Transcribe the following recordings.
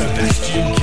Sebastian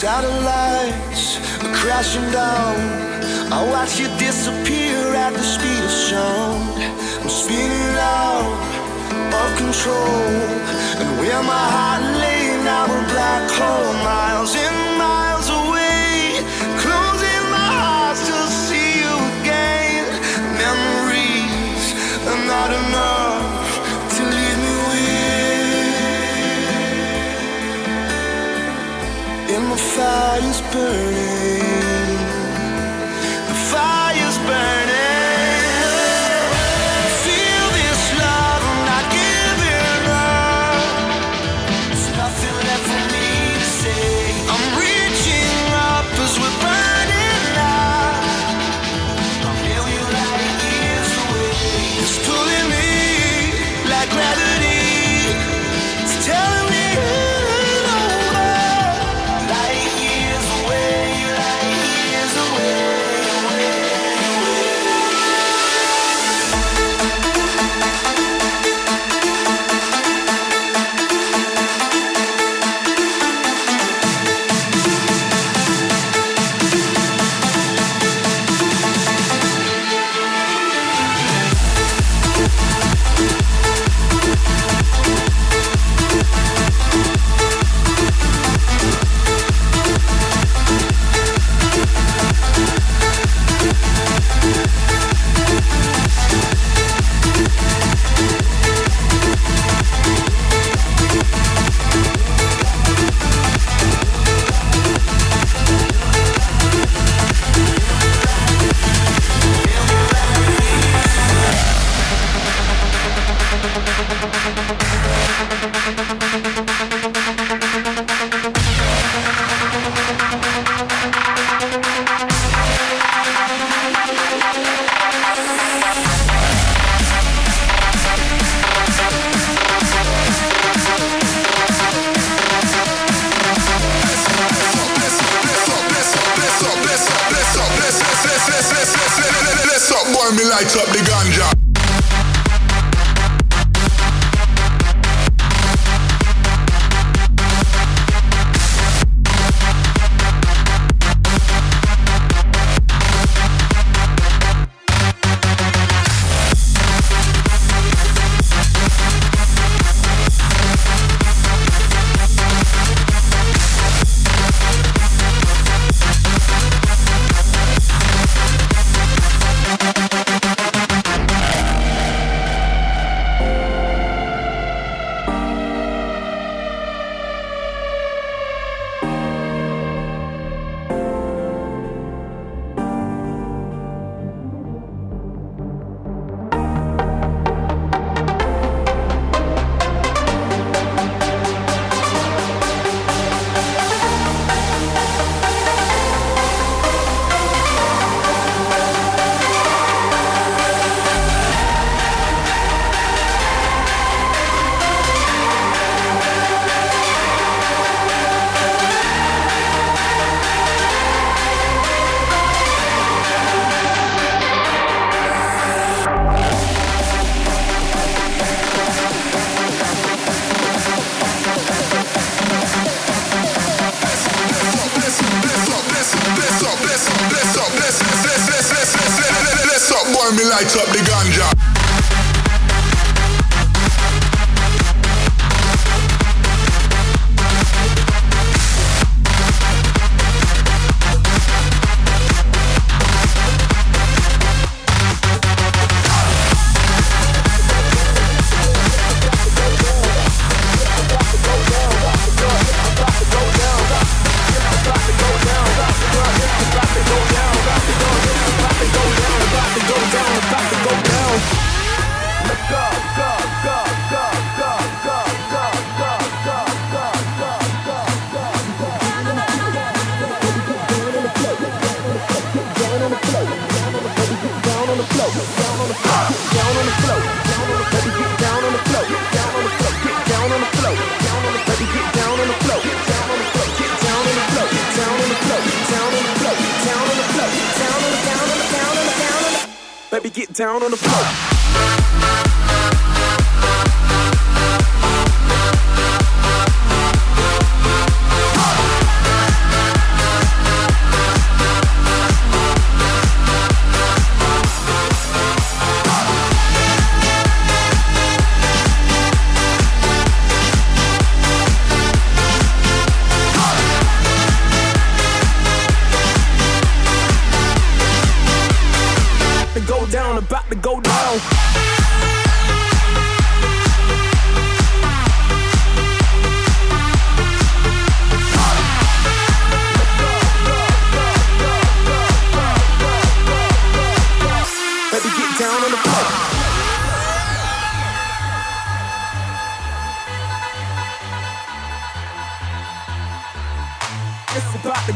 Satellites are crashing down. I watch you disappear at the speed of sound. I'm spinning out of control. And where my heart lay, now a black hole miles in. deeper Lights up the ganja.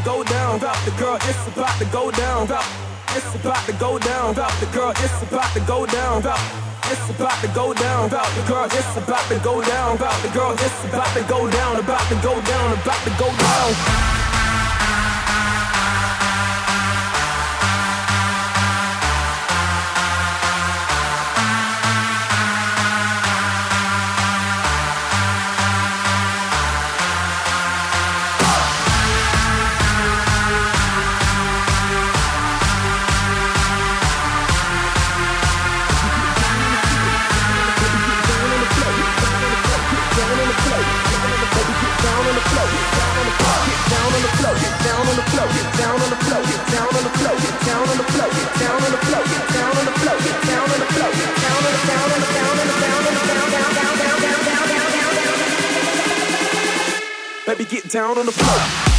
go down. About the girl, it's about to go down. About it's about to go down. About the girl, it's about to go down. About it's about to go down. About the girl, it's about to go down. About the girl, it's about to go down. About to go down. About to go down. down on the floor.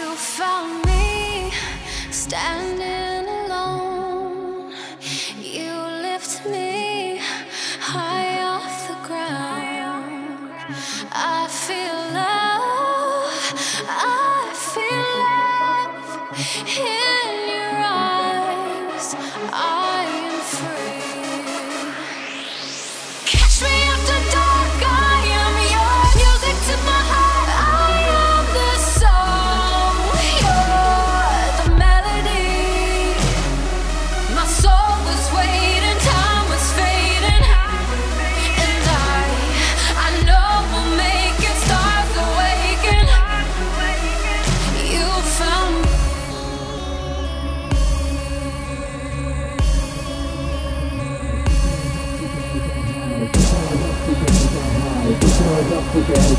you found me standing alone. You lift me high.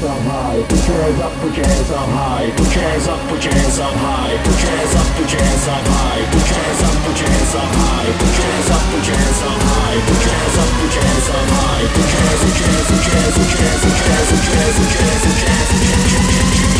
hands up high, put your hands up, put your hands up high, put your hands up, put your hands up high, put your hands up, put your hands up high, put your hands up, put your hands up high, put your hands up, put your hands up high, put your hands up, put your hands up high, put your hands, up, put your hands, up high. put your hands, up, put your hands, up high. put your hands, up, put your hands, put your hands, put your hands, up, put your hands, put your hands,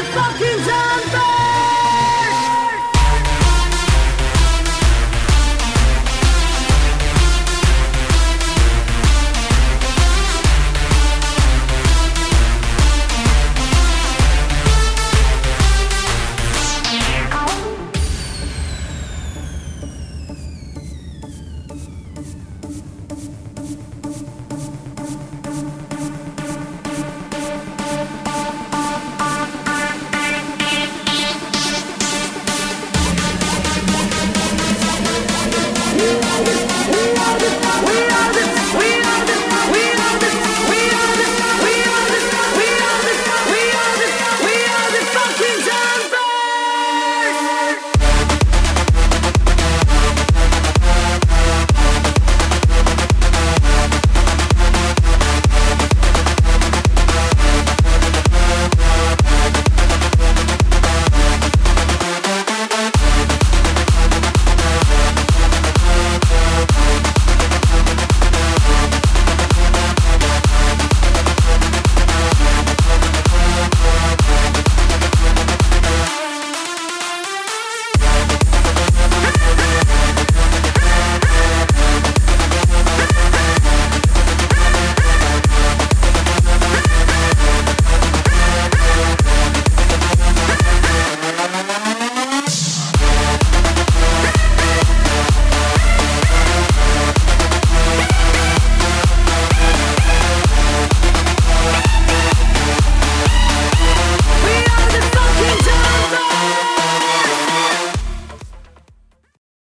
the fucking zombie!